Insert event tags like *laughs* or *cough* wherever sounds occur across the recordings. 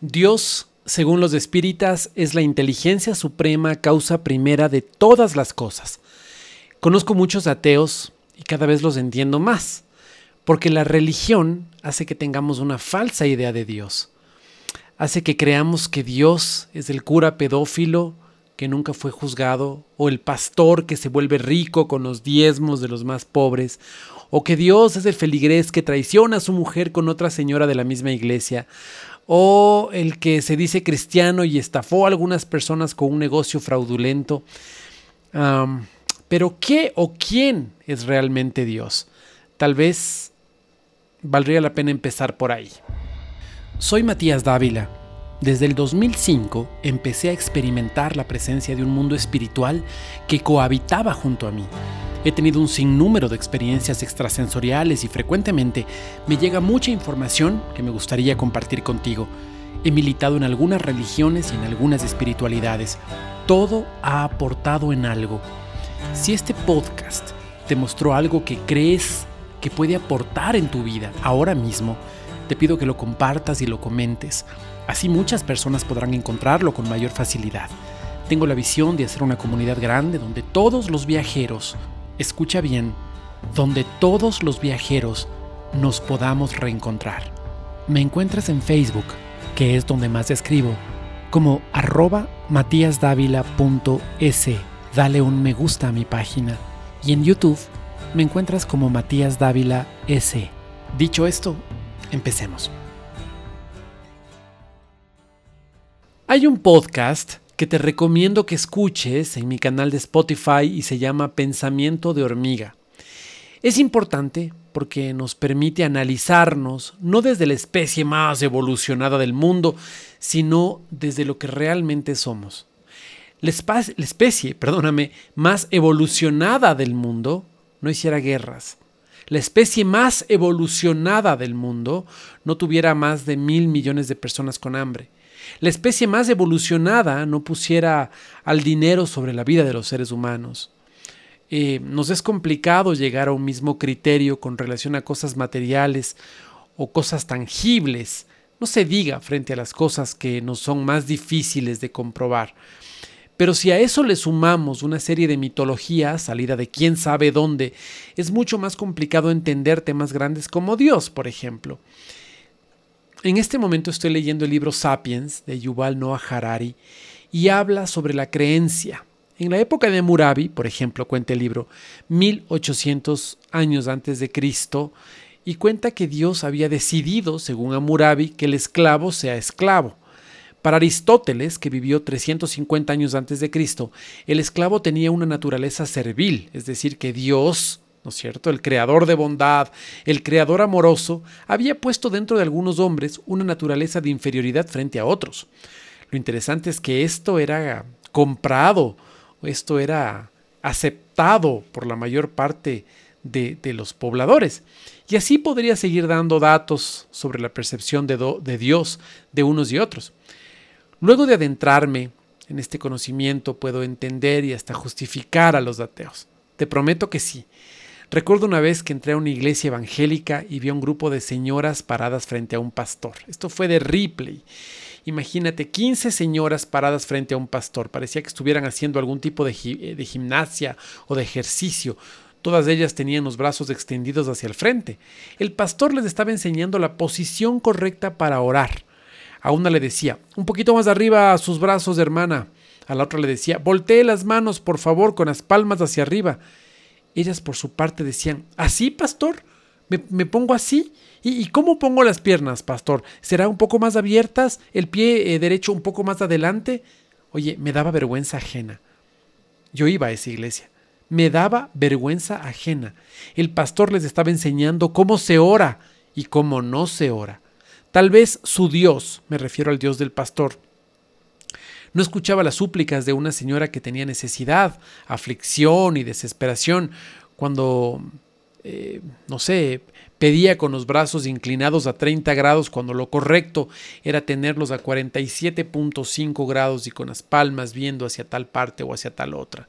Dios, según los espíritas, es la inteligencia suprema, causa primera de todas las cosas. Conozco muchos ateos y cada vez los entiendo más, porque la religión hace que tengamos una falsa idea de Dios. Hace que creamos que Dios es el cura pedófilo que nunca fue juzgado, o el pastor que se vuelve rico con los diezmos de los más pobres, o que Dios es el feligrés que traiciona a su mujer con otra señora de la misma iglesia, o el que se dice cristiano y estafó a algunas personas con un negocio fraudulento. pero ¿qué o quién es realmente Dios? Tal vez valdría la pena empezar por ahí. Soy Matías Dávila. Desde el 2005 empecé a experimentar la presencia de un mundo espiritual que cohabitaba junto a mí. He tenido un sinnúmero de experiencias extrasensoriales y frecuentemente me llega mucha información que me gustaría compartir contigo. He militado en algunas religiones y en algunas espiritualidades. Todo ha aportado en algo. Si este podcast te mostró algo que crees que puede aportar en tu vida ahora mismo, te pido que lo compartas y lo comentes. Así muchas personas podrán encontrarlo con mayor facilidad. Tengo la visión de hacer una comunidad grande donde todos los viajeros escucha bien, donde todos los viajeros nos podamos reencontrar. Me encuentras en Facebook, que es donde más escribo, como arroba matíasdávila.es. Dale un me gusta a mi página. Y en YouTube me encuentras como Matías Dávila S. Dicho esto, empecemos. Hay un podcast que te recomiendo que escuches en mi canal de Spotify y se llama Pensamiento de hormiga. Es importante porque nos permite analizarnos no desde la especie más evolucionada del mundo, sino desde lo que realmente somos. La, especie, *laughs* perdóname, más evolucionada del mundo no hiciera guerras. La especie más evolucionada del mundo no tuviera más de mil millones de personas con hambre la especie más evolucionada no pusiera al dinero sobre la vida de los seres humanos. Eh, nos es complicado llegar a un mismo criterio con relación a cosas materiales o cosas tangibles, no se diga frente a las cosas que nos son más difíciles de comprobar. Pero si a eso le sumamos una serie de mitologías salida de quién sabe dónde, es mucho más complicado entender temas grandes como Dios, por ejemplo. En este momento estoy leyendo el libro Sapiens de Yuval Noah Harari y habla sobre la creencia. En la época de Murabi, por ejemplo, cuenta el libro 1800 años antes de Cristo y cuenta que Dios había decidido, según Amurabi, que el esclavo sea esclavo. Para Aristóteles, que vivió 350 años antes de Cristo, el esclavo tenía una naturaleza servil, es decir, que Dios ¿no es cierto? El creador de bondad, el creador amoroso, había puesto dentro de algunos hombres una naturaleza de inferioridad frente a otros. Lo interesante es que esto era comprado, esto era aceptado por la mayor parte de, los pobladores. Y así podría seguir dando datos sobre la percepción de, de Dios de unos y otros. Luego de adentrarme en este conocimiento puedo entender y hasta justificar a los ateos. Te prometo que sí. Recuerdo una vez que entré a una iglesia evangélica y vi a un grupo de señoras paradas frente a un pastor. Esto fue de Ripley. Imagínate, 15 señoras paradas frente a un pastor. Parecía que estuvieran haciendo algún tipo de, eh, de gimnasia o de ejercicio. Todas ellas tenían los brazos extendidos hacia el frente. El pastor les estaba enseñando la posición correcta para orar. A una le decía, un poquito más arriba a sus brazos, hermana. A la otra le decía, voltee las manos, por favor, con las palmas hacia arriba. Ellas por su parte decían, ¿así, pastor? ¿Me, pongo así? ¿Y, cómo pongo las piernas, pastor? ¿Será un poco más abiertas? ¿El pie eh, derecho un poco más adelante? Oye, me daba vergüenza ajena. Yo iba a esa iglesia. Me daba vergüenza ajena. El pastor les estaba enseñando cómo se ora y cómo no se ora. Tal vez su Dios, me refiero al Dios del pastor, no escuchaba las súplicas de una señora que tenía necesidad, aflicción y desesperación, cuando, eh, no sé, pedía con los brazos inclinados a 30 grados cuando lo correcto era tenerlos a 47.5 grados y con las palmas viendo hacia tal parte o hacia tal otra.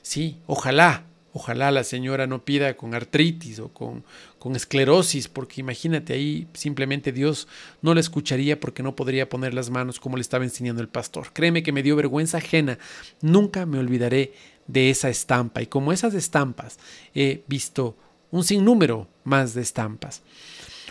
Sí, ojalá, Ojalá la señora no pida con artritis o con, con esclerosis, porque imagínate ahí simplemente Dios no la escucharía porque no podría poner las manos como le estaba enseñando el pastor. Créeme que me dio vergüenza ajena. Nunca me olvidaré de esa estampa. Y como esas estampas, he visto un sinnúmero más de estampas.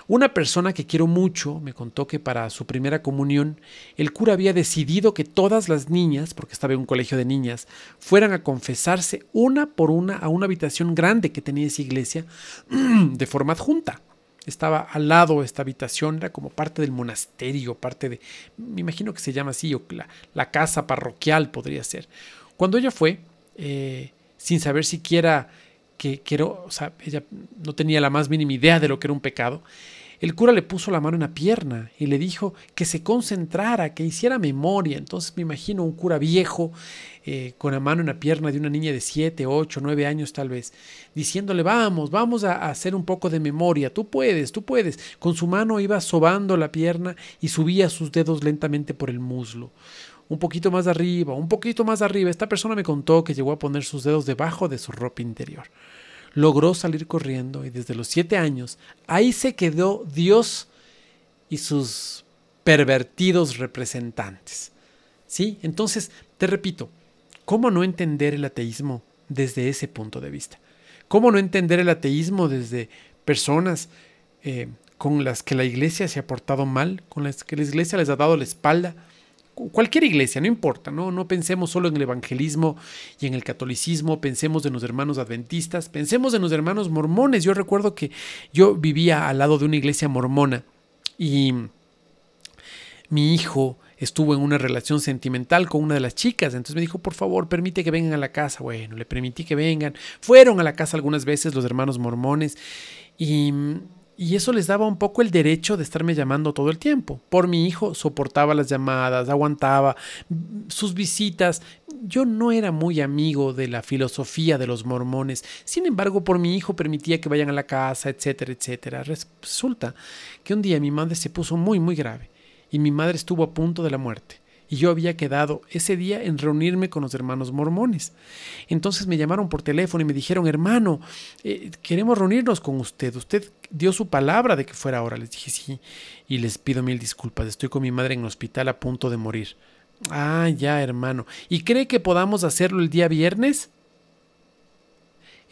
Una persona que quiero mucho me contó que para su primera comunión el cura había decidido que todas las niñas, porque estaba en un colegio de niñas, fueran a confesarse una por una a una habitación grande que tenía esa iglesia *clears throat* de forma adjunta. Estaba al lado esta habitación, era como parte del monasterio, parte de, me imagino que se llama así, o la, casa parroquial podría ser. Cuando ella fue, eh, sin saber siquiera que, que o sea, ella no tenía la más mínima idea de lo que era un pecado, el cura le puso la mano en la pierna y le dijo que se concentrara, que hiciera memoria. Entonces me imagino un cura viejo eh, con la mano en la pierna de una niña de 7, 8, 9 años tal vez, diciéndole, vamos, vamos a hacer un poco de memoria, tú puedes, tú puedes. Con su mano iba sobando la pierna y subía sus dedos lentamente por el muslo un poquito más arriba, un poquito más arriba. Esta persona me contó que llegó a poner sus dedos debajo de su ropa interior logró salir corriendo y desde los siete años ahí se quedó Dios y sus pervertidos representantes. ¿Sí? Entonces, te repito, ¿cómo no entender el ateísmo desde ese punto de vista? ¿Cómo no entender el ateísmo desde personas eh, con las que la iglesia se ha portado mal, con las que la iglesia les ha dado la espalda? Cualquier iglesia, no importa, ¿no? No pensemos solo en el evangelismo y en el catolicismo, pensemos en los hermanos adventistas, pensemos en los hermanos mormones. Yo recuerdo que yo vivía al lado de una iglesia mormona y mi hijo estuvo en una relación sentimental con una de las chicas, entonces me dijo, por favor, permite que vengan a la casa. Bueno, le permití que vengan. Fueron a la casa algunas veces los hermanos mormones y y eso les daba un poco el derecho de estarme llamando todo el tiempo. Por mi hijo soportaba las llamadas, aguantaba sus visitas. Yo no era muy amigo de la filosofía de los mormones. Sin embargo, por mi hijo permitía que vayan a la casa, etcétera, etcétera. Resulta que un día mi madre se puso muy, muy grave y mi madre estuvo a punto de la muerte y yo había quedado ese día en reunirme con los hermanos mormones. Entonces me llamaron por teléfono y me dijeron, hermano, eh, queremos reunirnos con usted. Usted dio su palabra de que fuera ahora. Les dije, sí, y les pido mil disculpas. Estoy con mi madre en el hospital a punto de morir. Ah, ya, hermano. ¿Y cree que podamos hacerlo el día viernes?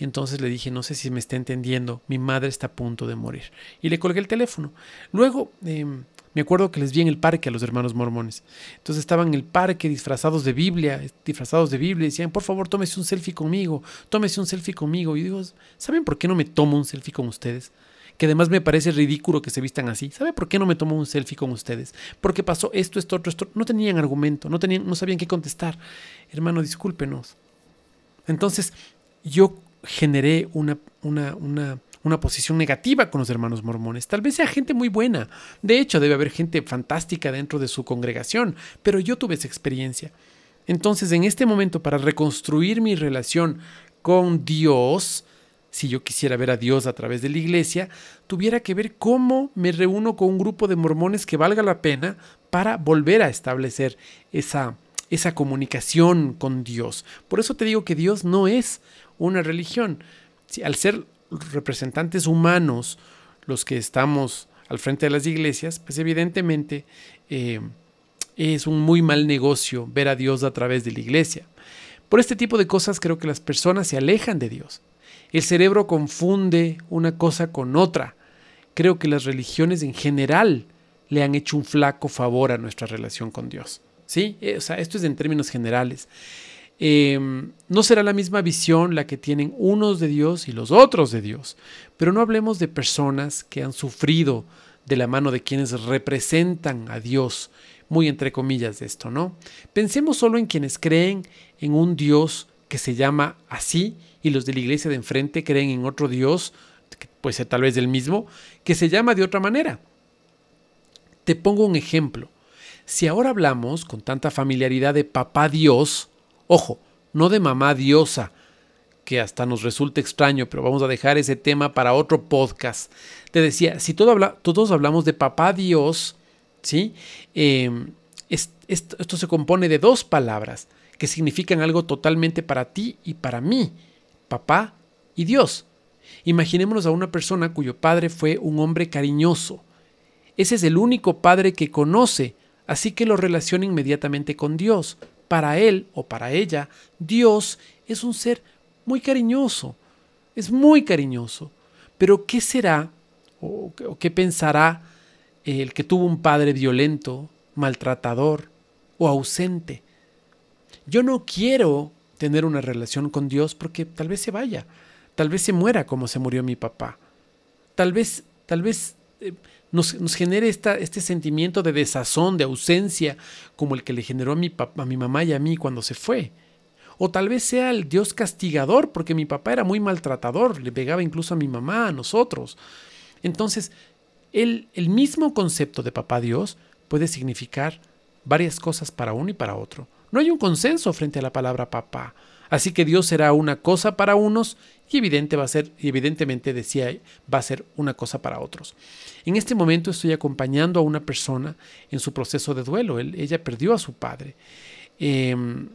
Entonces le dije, no sé si me está entendiendo, mi madre está a punto de morir. Y le colgué el teléfono. Luego, em, me acuerdo que les vi en el parque a los hermanos mormones. Entonces estaban en el parque disfrazados de Biblia, disfrazados de Biblia, y decían, por favor, tómese un selfie conmigo, tómese un selfie conmigo. Y digo, ¿saben por qué no me tomo un selfie con ustedes? Que además me parece ridículo que se vistan así. ¿Sabe por qué no me tomo un selfie con ustedes? Porque pasó esto, esto, otro, esto. No tenían argumento, no, tenían, no sabían qué contestar. Hermano, discúlpenos. Entonces, yo generé una, una, una una posición negativa con los hermanos mormones. Tal vez sea gente muy buena. De hecho, debe haber gente fantástica dentro de su congregación, pero yo tuve esa experiencia. Entonces, en este momento, para reconstruir mi relación con Dios, si yo quisiera ver a Dios a través de la iglesia, tuviera que ver cómo me reúno con un grupo de mormones que valga la pena para volver a establecer esa, esa comunicación con Dios. Por eso te digo que Dios no es una religión. al ser representantes humanos los que estamos al frente de las iglesias, pues evidentemente eh, es un muy mal negocio ver a Dios a través de la iglesia. Por este tipo de cosas creo que las personas se alejan de Dios. El cerebro confunde una cosa con otra. Creo que las religiones en general le han hecho un flaco favor a nuestra relación con Dios. ¿Sí? Eh, o sea, esto es en términos generales. Em, no será la misma visión la que tienen unos de Dios y los otros de Dios. Pero no hablemos de personas que han sufrido de la mano de quienes representan a Dios, muy entre comillas de esto, ¿no? Pensemos solo en quienes creen en un Dios que se llama así y los de la iglesia de enfrente creen en otro Dios, que puede ser tal vez el mismo, que se llama de otra manera. Te pongo un ejemplo. Si ahora hablamos con tanta familiaridad de papá Dios, Ojo, no de mamá diosa, que hasta nos resulta extraño, pero vamos a dejar ese tema para otro podcast. Te decía, si todos hablamos de papá Dios, ¿sí? Em, esto se compone de dos palabras que significan algo totalmente para ti y para mí. Papá y Dios. Imaginémonos a una persona cuyo padre fue un hombre cariñoso. Ese es el único padre que conoce, así que lo relaciona inmediatamente con Dios. Para él o para ella, Dios es un ser muy cariñoso, es muy cariñoso. Pero ¿qué será o, qué pensará el que tuvo un padre violento, maltratador o ausente? Yo no quiero tener una relación con Dios porque tal vez se vaya, tal vez se muera como se murió mi papá, tal vez, tal vez eh, nos, genere esta, este sentimiento de desazón, de ausencia, como el que le generó a mi, papá, a mi mamá y a mí cuando se fue. O tal vez sea el Dios castigador, porque mi papá era muy maltratador, le pegaba incluso a mi mamá, a nosotros. Entonces, el, el mismo concepto de papá Dios puede significar varias cosas para uno y para otro. No hay un consenso frente a la palabra papá. Así que Dios será una cosa para unos y va a ser, evidentemente decía, va a ser una cosa para otros. En este momento estoy acompañando a una persona en su proceso de duelo. ella perdió a su padre. Em,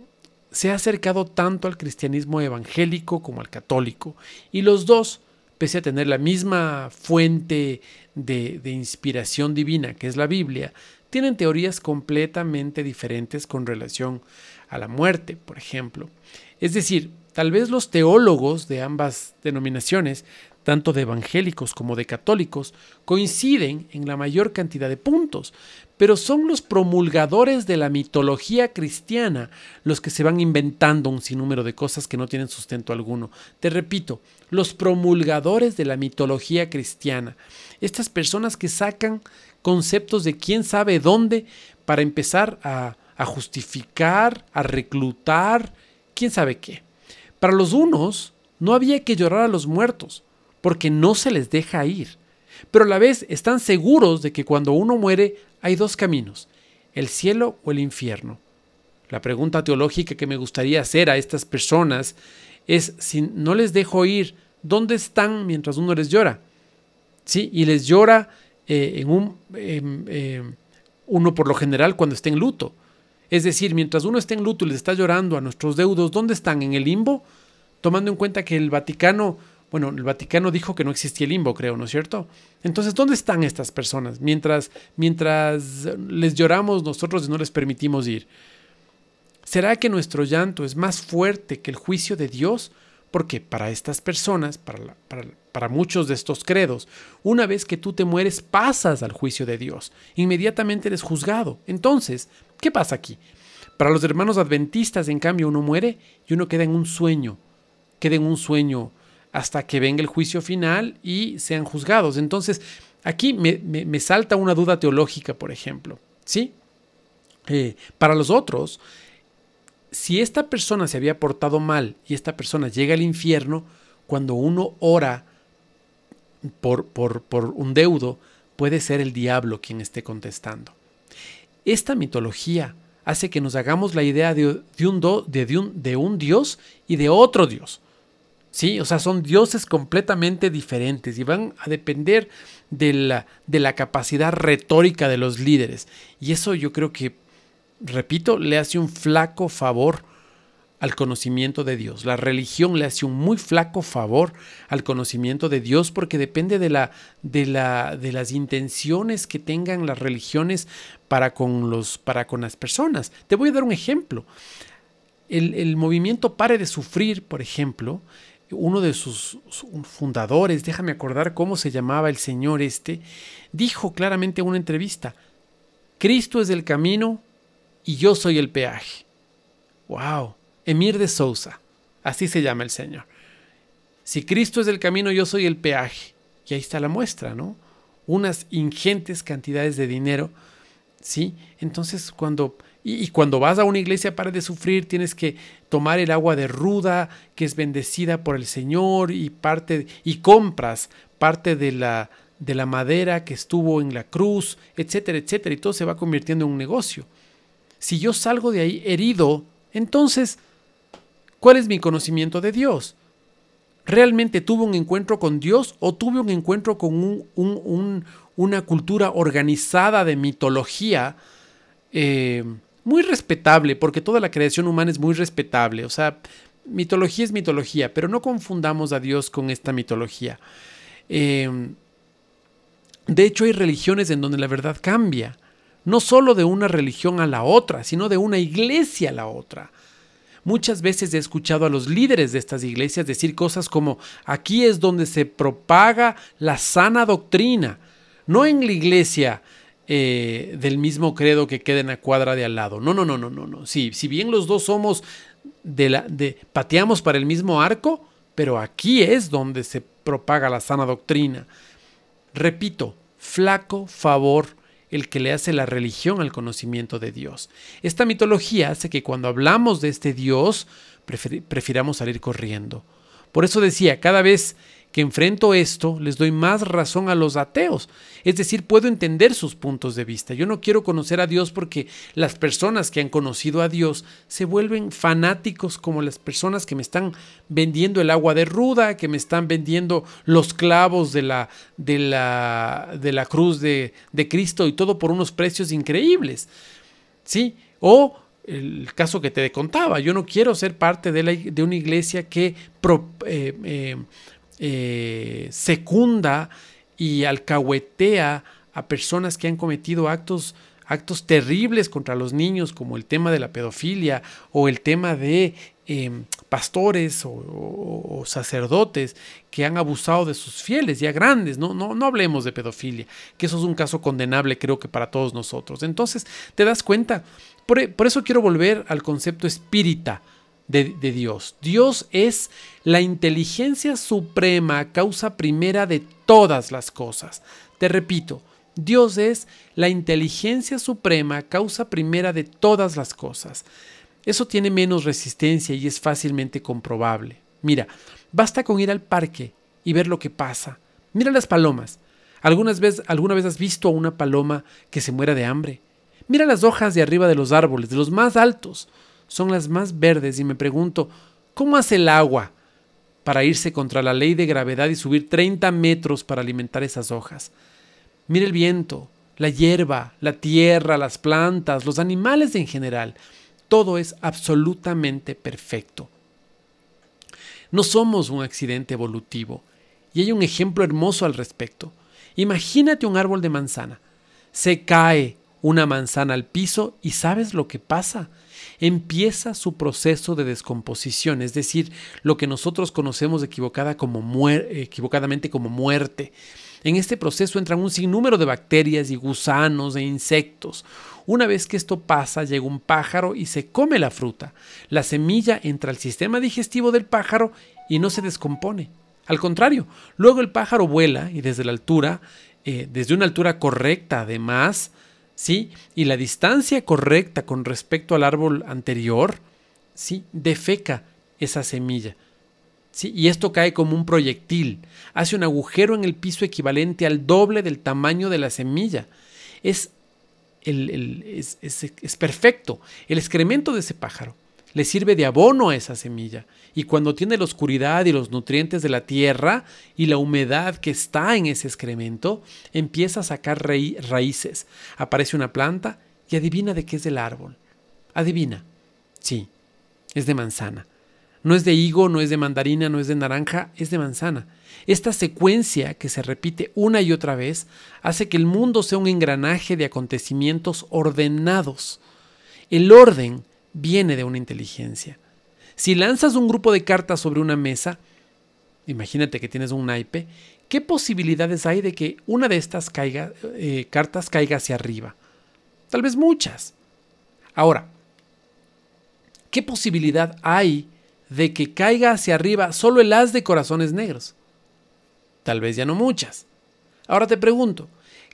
se ha acercado tanto al cristianismo evangélico como al católico. Y los dos, pese a tener la misma fuente de inspiración divina, que es la Biblia, tienen teorías completamente diferentes con relación a la muerte, por ejemplo. Es decir, tal vez los teólogos de ambas denominaciones, tanto de evangélicos como de católicos, coinciden en la mayor cantidad de puntos, pero son los promulgadores de la mitología cristiana los que se van inventando un sinnúmero de cosas que no tienen sustento alguno. Te repito, los promulgadores de la mitología cristiana, estas personas que sacan conceptos de quién sabe dónde para empezar a, a justificar, a reclutar, quién sabe qué. Para los unos, no había que llorar a los muertos, porque no se les deja ir. Pero a la vez están seguros de que cuando uno muere hay dos caminos, el cielo o el infierno. La pregunta teológica que me gustaría hacer a estas personas es si no les dejo ir, ¿dónde están mientras uno les llora? ¿Sí? Y les llora eh, en un, em, em, uno por lo general cuando está en luto. Es decir, mientras uno está en luto y les está llorando a nuestros deudos, ¿dónde están? ¿En el limbo? Tomando en cuenta que el Vaticano, bueno, el Vaticano dijo que no existía el limbo, creo, ¿no es cierto? Entonces, ¿dónde están estas personas? Mientras, mientras les lloramos, nosotros no les permitimos ir. ¿Será que nuestro llanto es más fuerte que el juicio de Dios? Porque para estas personas, para, para, muchos de estos credos, una vez que tú te mueres pasas al juicio de Dios. Inmediatamente eres juzgado. Entonces, ¿qué pasa aquí? Para los hermanos adventistas, en cambio, uno muere y uno queda en un sueño. Queda en un sueño hasta que venga el juicio final y sean juzgados. Entonces, aquí me, salta una duda teológica, por ejemplo. ¿Sí? Eh, para los otros, si esta persona se había portado mal y esta persona llega al infierno, cuando uno ora por, por, por un deudo, puede ser el diablo quien esté contestando. Esta mitología hace que nos hagamos la idea de, un, de, un, de un Dios y de otro Dios. ¿Sí? O sea, son dioses completamente diferentes y van a depender de la, de la capacidad retórica de los líderes. Y eso yo creo que repito, le hace un flaco favor al conocimiento de Dios. La religión le hace un muy flaco favor al conocimiento de Dios porque depende de, la, de, la, de las intenciones que tengan las religiones para con, los, para con las personas. Te voy a dar un ejemplo. El, el movimiento Pare de Sufrir, por ejemplo, uno de sus fundadores, déjame acordar cómo se llamaba el señor este, dijo claramente en una entrevista, Cristo es el camino, y yo soy el peaje. ¡Wow! Emir de Sousa, así se llama el Señor. Si Cristo es el camino, yo soy el peaje. Y ahí está la muestra, ¿no? Unas ingentes cantidades de dinero, ¿sí? Entonces, cuando y, cuando vas a una iglesia para de sufrir, tienes que tomar el agua de ruda, que es bendecida por el Señor, y parte, y compras parte de la, de la madera que estuvo en la cruz, etcétera, etcétera, y todo se va convirtiendo en un negocio si yo salgo de ahí herido, entonces, ¿cuál es mi conocimiento de Dios? ¿Realmente tuve un encuentro con Dios o tuve un encuentro con una cultura organizada de mitología eh, muy respetable? Porque toda la creación humana es muy respetable. O sea, mitología es mitología, pero no confundamos a Dios con esta mitología. Em, de hecho, hay religiones en donde la verdad cambia, no solo de una religión a la otra, sino de una iglesia a la otra. Muchas veces he escuchado a los líderes de estas iglesias decir cosas como, aquí es donde se propaga la sana doctrina, no en la iglesia eh, del mismo credo que queda en la cuadra de al lado. No, no, no, no, no, no. Sí, si bien los dos somos de la, de, pateamos para el mismo arco, pero aquí es donde se propaga la sana doctrina. Repito, flaco favor el que le hace la religión al conocimiento de Dios. Esta mitología hace que cuando hablamos de este Dios, prefiramos salir corriendo. Por eso decía, cada vez que enfrento esto, les doy más razón a los ateos. Es decir, puedo entender sus puntos de vista. Yo no quiero conocer a Dios porque las personas que han conocido a Dios se vuelven fanáticos como las personas que me están vendiendo el agua de ruda, que me están vendiendo los clavos de la, de la, de la cruz de, de Cristo y todo por unos precios increíbles. ¿Sí? O el caso que te contaba, yo no quiero ser parte de, la, de una iglesia que eh, eh, eh, secunda y alcahuetea a personas que han cometido actos, actos terribles contra los niños, como el tema de la pedofilia o el tema de em, pastores o, sacerdotes que han abusado de sus fieles, ya grandes, no, no, no hablemos de pedofilia, que eso es un caso condenable creo que para todos nosotros. Entonces, te das cuenta, por, por eso quiero volver al concepto espírita de, Dios. Dios es la inteligencia suprema, causa primera de todas las cosas. Te repito, Dios es la inteligencia suprema, causa primera de todas las cosas. Eso tiene menos resistencia y es fácilmente comprobable. Mira, basta con ir al parque y ver lo que pasa. Mira las palomas. ¿Algunas vez, ¿Alguna vez has visto a una paloma que se muera de hambre? Mira las hojas de arriba de los árboles, de los más altos son las más verdes y me pregunto, ¿cómo hace el agua para irse contra la ley de gravedad y subir 30 metros para alimentar esas hojas? Mire el viento, la hierba, la tierra, las plantas, los animales en general. Todo es absolutamente perfecto. No somos un accidente evolutivo y hay un ejemplo hermoso al respecto. Imagínate un árbol de manzana. Se cae una manzana al piso y ¿sabes lo que pasa? Empieza su proceso de descomposición, es decir, lo que nosotros conocemos equivocada como equivocadamente como muerte. En este proceso entran un sinnúmero de bacterias y gusanos e insectos. Una vez que esto pasa, llega un pájaro y se come la fruta. La semilla entra al sistema digestivo del pájaro y no se descompone. Al contrario, luego el pájaro vuela y desde la altura, eh, desde una altura correcta además, ¿sí? Y la distancia correcta con respecto al árbol anterior, ¿sí? Defeca esa semilla. ¿sí? Y esto cae como un proyectil, hace un agujero en el piso equivalente al doble del tamaño de la semilla. Es, es, es perfecto. El excremento de ese pájaro le sirve de abono a esa semilla. Y cuando tiene la oscuridad y los nutrientes de la tierra y la humedad que está en ese excremento, empieza a sacar raíces. Aparece una planta y adivina de qué es el árbol. Adivina. Sí, es de manzana. No es de higo, no es de mandarina, no es de naranja, es de manzana. Esta secuencia que se repite una y otra vez hace que el mundo sea un engranaje de acontecimientos ordenados. El orden viene de una inteligencia. Si lanzas un grupo de cartas sobre una mesa, imagínate que tienes un naipe, ¿qué posibilidades hay de que una de estas eh, cartas caiga hacia arriba? Tal vez muchas. Ahora, ¿qué posibilidad hay de que caiga hacia arriba solo el as de corazones negros? Tal vez ya no muchas. Ahora te pregunto,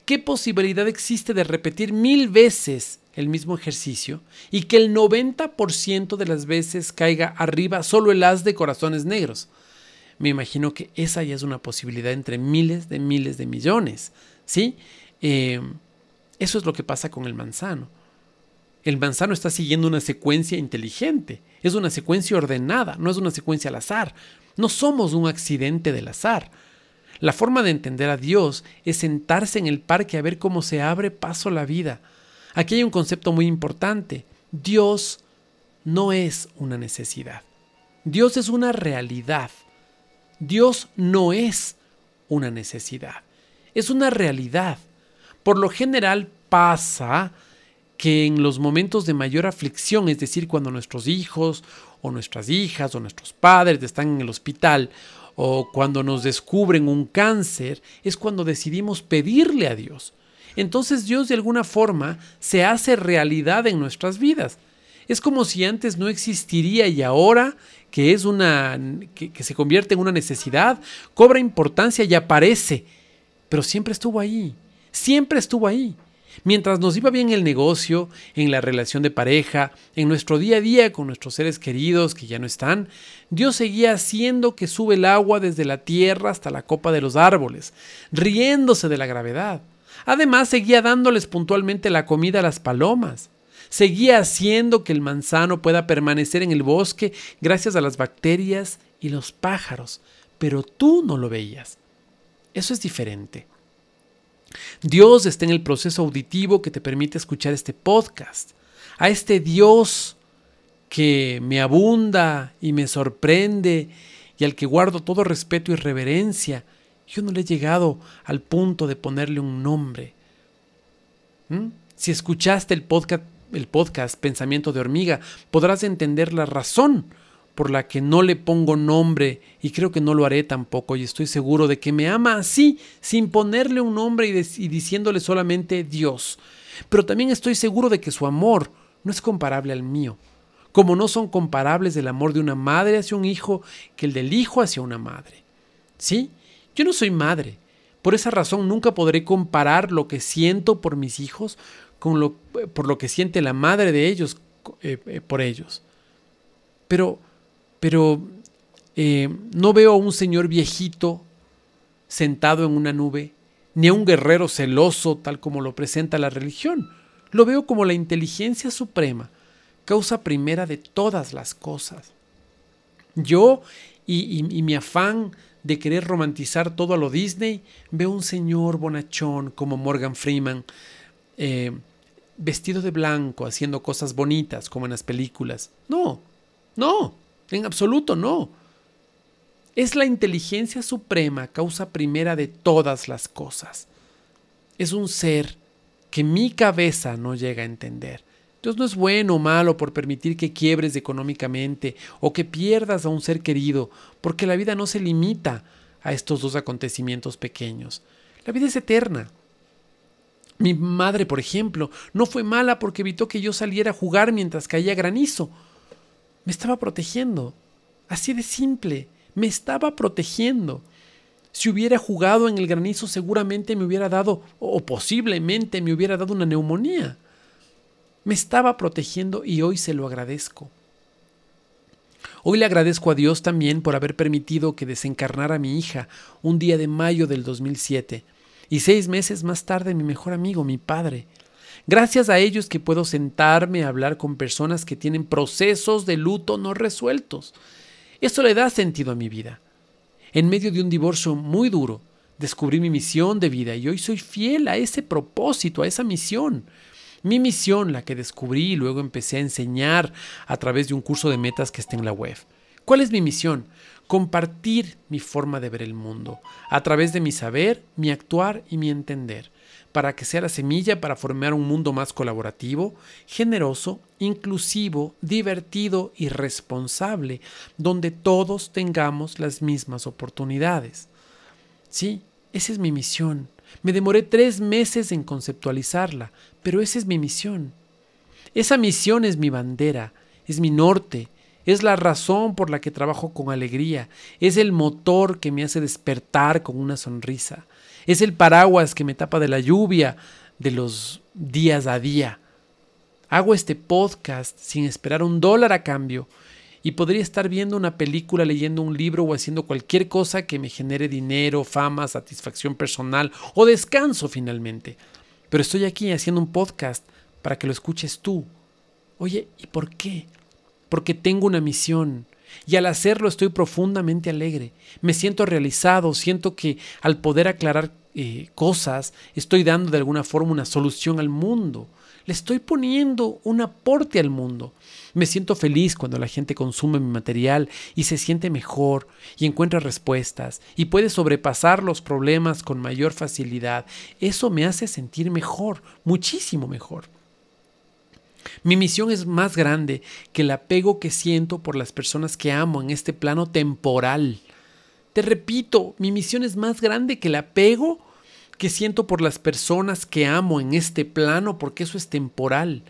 ¿qué posibilidad existe de repetir mil veces el mismo ejercicio y que el 90% de las veces caiga arriba solo el as de corazones negros. Me imagino que esa ya es una posibilidad entre miles de miles de millones. ¿sí? Eh, eso es lo que pasa con el manzano. El manzano está siguiendo una secuencia inteligente, es una secuencia ordenada, no es una secuencia al azar. No somos un accidente del azar. La forma de entender a Dios es sentarse en el parque a ver cómo se abre paso la vida Aquí hay un concepto muy importante. Dios no es una necesidad. Dios es una realidad. Dios no es una necesidad, es una realidad. Por lo general pasa que en los momentos de mayor aflicción, es decir, cuando nuestros hijos o nuestras hijas o nuestros padres están en el hospital o cuando nos descubren un cáncer, es cuando decidimos pedirle a Dios. Entonces Dios de alguna forma se hace realidad en nuestras vidas. Es como si antes no existiría y ahora que es una que, se convierte en una necesidad, cobra importancia y aparece. Pero siempre estuvo ahí. Siempre estuvo ahí. Mientras nos iba bien el negocio, en la relación de pareja, en nuestro día a día con nuestros seres queridos que ya no están, Dios seguía haciendo que sube el agua desde la tierra hasta la copa de los árboles, riéndose de la gravedad. Además, seguía dándoles puntualmente la comida a las palomas. Seguía haciendo que el manzano pueda permanecer en el bosque gracias a las bacterias y los pájaros, pero tú no lo veías. Eso es diferente. Dios está en el proceso auditivo que te permite escuchar este podcast. A este Dios que me abunda y me sorprende y al que guardo todo respeto y reverencia, yo no le he llegado al punto de ponerle un nombre. ¿Mm? Si escuchaste el podcast, el podcast Pensamiento de Hormiga, podrás entender la razón por la que no le pongo nombre y creo que no lo haré tampoco y estoy seguro de que me ama así, sin ponerle un nombre y, y, diciéndole solamente Dios. Pero también estoy seguro de que su amor no es comparable al mío, como no son comparables el amor de una madre hacia un hijo que el del hijo hacia una madre. ¿Sí? Yo no soy madre. Por esa razón nunca podré comparar lo que siento por mis hijos con lo, por lo que siente la madre de ellos eh, eh, por ellos. Pero pero eh, no veo a un señor viejito sentado en una nube, ni a un guerrero celoso tal como lo presenta la religión. Lo veo como la inteligencia suprema, causa primera de todas las cosas. Yo y, mi afán de querer romantizar todo a lo Disney, veo un señor bonachón como Morgan Freeman, eh, vestido de blanco, haciendo cosas bonitas como en las películas. No, no. En absoluto no. Es la inteligencia suprema, causa primera de todas las cosas. Es un ser que mi cabeza no llega a entender. Dios no es bueno o malo por permitir que quiebres económicamente o que pierdas a un ser querido, porque la vida no se limita a estos dos acontecimientos pequeños. La vida es eterna. Mi madre, por ejemplo, no fue mala porque evitó que yo saliera a jugar mientras caía granizo me estaba protegiendo. Así de simple, me estaba protegiendo. Si hubiera jugado en el granizo seguramente me hubiera dado, o posiblemente me hubiera dado una neumonía. Me estaba protegiendo y hoy se lo agradezco. Hoy le agradezco a Dios también por haber permitido que desencarnara mi hija un día de mayo del 2007 y seis meses más tarde mi mejor amigo, mi padre. Gracias a ellos que puedo sentarme a hablar con personas que tienen procesos de luto no resueltos. Esto le da sentido a mi vida. En medio de un divorcio muy duro, descubrí mi misión de vida y hoy soy fiel a ese propósito, a esa misión. Mi misión, la que descubrí y luego empecé a enseñar a través de un curso de metas que está en la web. ¿Cuál es mi misión? Compartir mi forma de ver el mundo, a través de mi saber, mi actuar y mi entender para que sea la semilla para formar un mundo más colaborativo, generoso, inclusivo, divertido y responsable, donde todos tengamos las mismas oportunidades. Sí, esa es mi misión. Me demoré tres meses en conceptualizarla, pero esa es mi misión. Esa misión es mi bandera, es mi norte, es la razón por la que trabajo con alegría, es el motor que me hace despertar con una sonrisa. Es el paraguas que me tapa de la lluvia de los días a día. Hago este podcast sin esperar un dólar a cambio y podría estar viendo una película, leyendo un libro o haciendo cualquier cosa que me genere dinero, fama, satisfacción personal o descanso finalmente. Pero estoy aquí haciendo un podcast para que lo escuches tú. Oye, ¿y por qué? Porque tengo una misión, y al hacerlo estoy profundamente alegre. Me siento realizado, siento que al poder aclarar eh, cosas estoy dando de alguna forma una solución al mundo. Le estoy poniendo un aporte al mundo. Me siento feliz cuando la gente consume mi material y se siente mejor y encuentra respuestas y puede sobrepasar los problemas con mayor facilidad. Eso me hace sentir mejor, muchísimo mejor. Mi misión es más grande que el apego que siento por las personas que amo en este plano temporal. Te repito, mi misión es más grande que el apego que siento por las personas que amo en este plano, porque eso es temporal.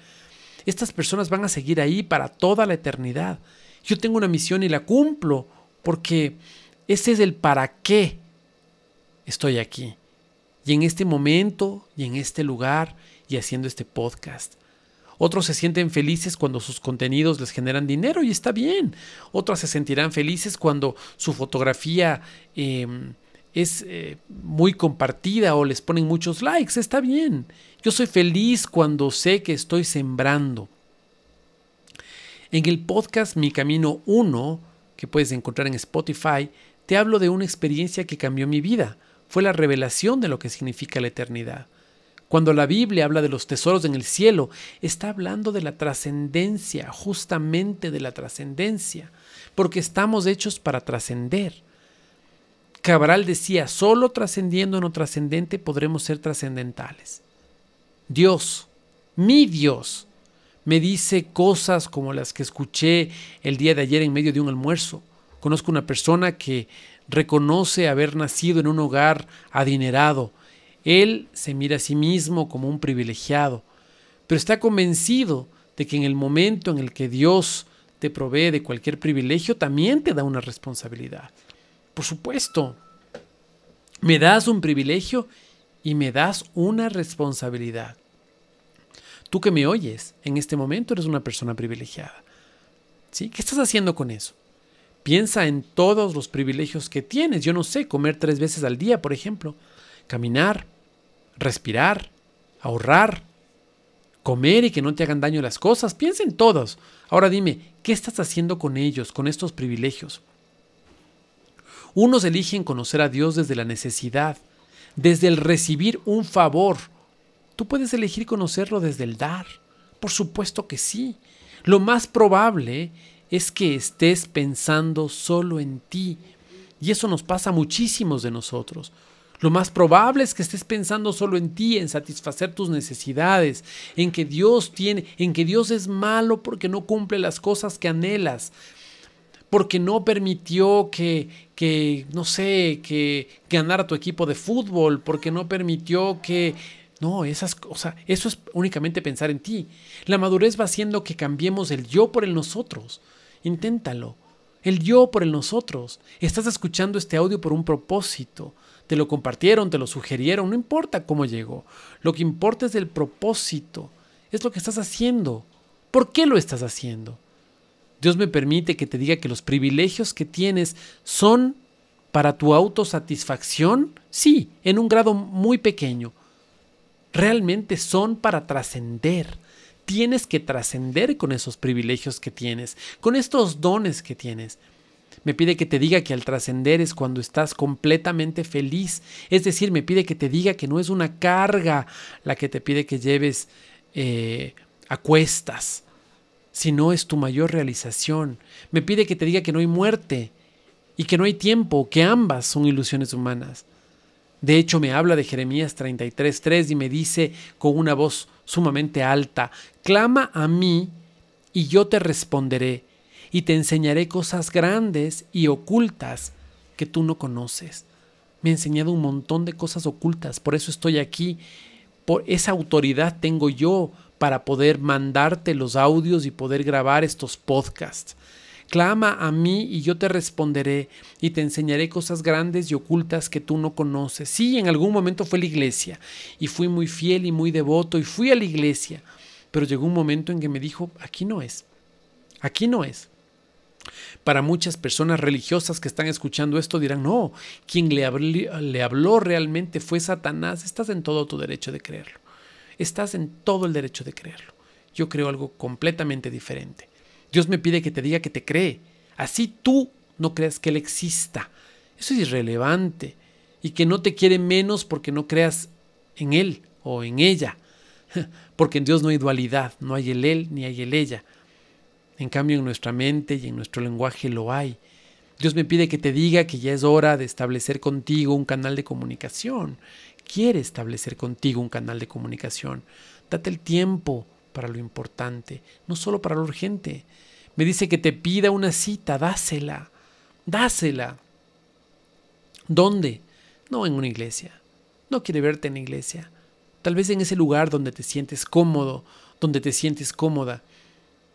Estas personas van a seguir ahí para toda la eternidad. Yo tengo una misión y la cumplo, porque ese es el para qué estoy aquí. Y en este momento, y en este lugar, y haciendo este podcast. Otros se sienten felices cuando sus contenidos les generan dinero y está bien. Otros se sentirán felices cuando su fotografía em, es eh, muy compartida o les ponen muchos likes. Está bien. Yo soy feliz cuando sé que estoy sembrando. En el podcast Mi Camino 1, que puedes encontrar en Spotify, te hablo de una experiencia que cambió mi vida. Fue la revelación de lo que significa la eternidad. Cuando la Biblia habla de los tesoros en el cielo, está hablando de la trascendencia, justamente de la trascendencia, porque estamos hechos para trascender. Cabral decía, solo trascendiendo en lo trascendente podremos ser trascendentales. Dios, mi Dios, me dice cosas como las que escuché el día de ayer en medio de un almuerzo. Conozco una persona que reconoce haber nacido en un hogar adinerado, él se mira a sí mismo como un privilegiado, pero está convencido de que en el momento en el que Dios te provee de cualquier privilegio, también te da una responsabilidad. Por supuesto, me das un privilegio y me das una responsabilidad. Tú que me oyes, en este momento eres una persona privilegiada. ¿Sí? ¿Qué estás haciendo con eso? Piensa en todos los privilegios que tienes. Yo no sé, comer tres veces al día, por ejemplo, caminar, respirar, ahorrar, comer y que no te hagan daño las cosas. Piensa en todos. Ahora dime, ¿qué estás haciendo con ellos, con estos privilegios? Unos eligen conocer a Dios desde la necesidad, desde el recibir un favor. Tú puedes elegir conocerlo desde el dar. Por supuesto que sí. Lo más probable es que estés pensando solo en ti. Y eso nos pasa a muchísimos de nosotros. Lo más probable es que estés pensando solo en ti, en satisfacer tus necesidades, en que Dios tiene, en que Dios es malo porque no cumple las cosas que anhelas, porque no permitió que, que no sé, que ganara tu equipo de fútbol, porque no permitió que no, esas cosas, eso es únicamente pensar en ti. La madurez va haciendo que cambiemos el yo por el nosotros. Inténtalo. El yo por el nosotros. Estás escuchando este audio por un propósito te lo compartieron, te lo sugirieron, no importa cómo llegó. Lo que importa es el propósito, es lo que estás haciendo. ¿Por qué lo estás haciendo? Dios me permite que te diga que los privilegios que tienes son para tu autosatisfacción, sí, en un grado muy pequeño. Realmente son para trascender. Tienes que trascender con esos privilegios que tienes, con estos dones que tienes. Me pide que te diga que al trascender es cuando estás completamente feliz. Es decir, me pide que te diga que no es una carga la que te pide que lleves eh, a cuestas, sino es tu mayor realización. Me pide que te diga que no hay muerte y que no hay tiempo, que ambas son ilusiones humanas. De hecho, me habla de Jeremías 33.3 y me dice con una voz sumamente alta, clama a mí y yo te responderé y te enseñaré cosas grandes y ocultas que tú no conoces. Me ha enseñado un montón de cosas ocultas, por eso estoy aquí. Por esa autoridad tengo yo para poder mandarte los audios y poder grabar estos podcasts. Clama a mí y yo te responderé y te enseñaré cosas grandes y ocultas que tú no conoces. Sí, en algún momento fue la iglesia y fui muy fiel y muy devoto y fui a la iglesia, pero llegó un momento en que me dijo, aquí no es, aquí no es. Para muchas personas religiosas que están escuchando esto dirán, no, quien le, habló, realmente fue Satanás. Estás en todo tu derecho de creerlo. Estás en todo el derecho de creerlo. Yo creo algo completamente diferente. Dios me pide que te diga que te cree. Así tú no creas que Él exista. Eso es irrelevante. Y que no te quiere menos porque no creas en Él o en ella. *laughs* Porque en Dios no hay dualidad, no hay el Él ni hay el ella. En cambio, en nuestra mente y en nuestro lenguaje lo hay. Dios me pide que te diga que ya es hora de establecer contigo un canal de comunicación. Quiere establecer contigo un canal de comunicación. Date el tiempo para lo importante, no solo para lo urgente. Me dice que te pida una cita, dásela, dásela. ¿Dónde? No en una iglesia. No quiere verte en la iglesia. Tal vez en ese lugar donde te sientes cómodo, donde te sientes cómoda.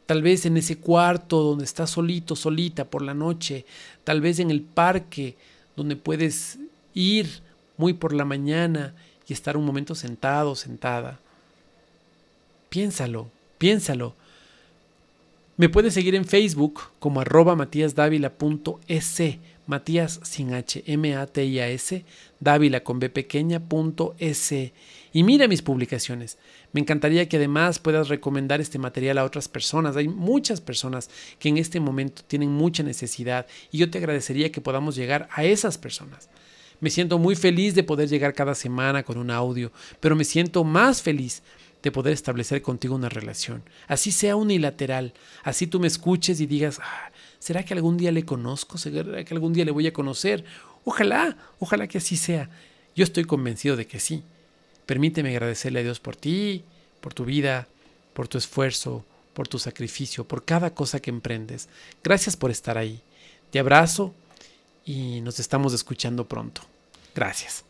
Tal vez en ese cuarto donde estás solito, solita por la noche. Tal vez en el parque donde puedes ir muy por la mañana y estar un momento sentado, sentada. Piénsalo, piénsalo. Me puedes seguir en Facebook como arroba matíasdávila.es, Matías sin H, M-A-T-I-A-S, Dávila con B pequeña, punto S. Y mira mis publicaciones. Me encantaría que además puedas recomendar este material a otras personas. Hay muchas personas que en este momento tienen mucha necesidad y yo te agradecería que podamos llegar a esas personas. Me siento muy feliz de poder llegar cada semana con un audio, pero me siento más feliz de poder establecer contigo una relación. Así sea unilateral, así tú me escuches y digas, ah, ¿será que algún día le conozco? ¿Será que algún día le voy a conocer? Ojalá, ojalá que así sea. Yo estoy convencido de que sí. Permíteme agradecerle a Dios por ti, por tu vida, por tu esfuerzo, por tu sacrificio, por cada cosa que emprendes. Gracias por estar ahí. Te abrazo y nos estamos escuchando pronto. Gracias.